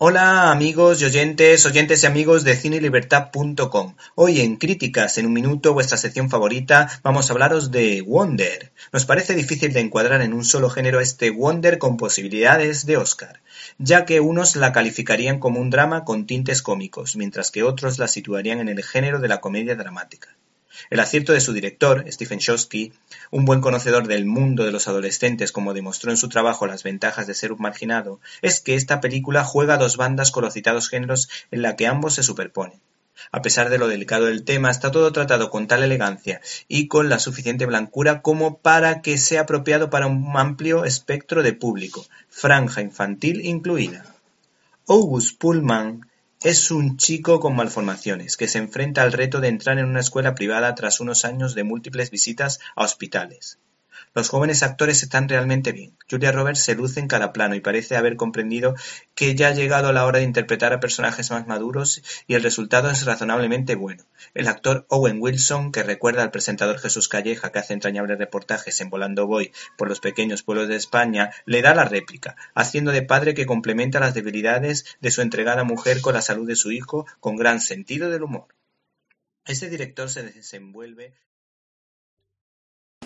Hola amigos y oyentes, oyentes y amigos de cinelibertad.com. Hoy en Críticas en un minuto, vuestra sección favorita, vamos a hablaros de Wonder. Nos parece difícil de encuadrar en un solo género este Wonder con posibilidades de Oscar, ya que unos la calificarían como un drama con tintes cómicos, mientras que otros la situarían en el género de la comedia dramática. El acierto de su director, Stephen Shosky, un buen conocedor del mundo de los adolescentes como demostró en su trabajo Las ventajas de ser un marginado, es que esta película juega dos bandas con los citados géneros en la que ambos se superponen. A pesar de lo delicado del tema, está todo tratado con tal elegancia y con la suficiente blancura como para que sea apropiado para un amplio espectro de público, franja infantil incluida. August Pullman es un chico con malformaciones, que se enfrenta al reto de entrar en una escuela privada tras unos años de múltiples visitas a hospitales. Los jóvenes actores están realmente bien. Julia Roberts se luce en cada plano y parece haber comprendido que ya ha llegado la hora de interpretar a personajes más maduros y el resultado es razonablemente bueno. El actor Owen Wilson, que recuerda al presentador Jesús Calleja que hace entrañables reportajes en Volando Boy por los pequeños pueblos de España, le da la réplica, haciendo de padre que complementa las debilidades de su entregada mujer con la salud de su hijo con gran sentido del humor. Este director se desenvuelve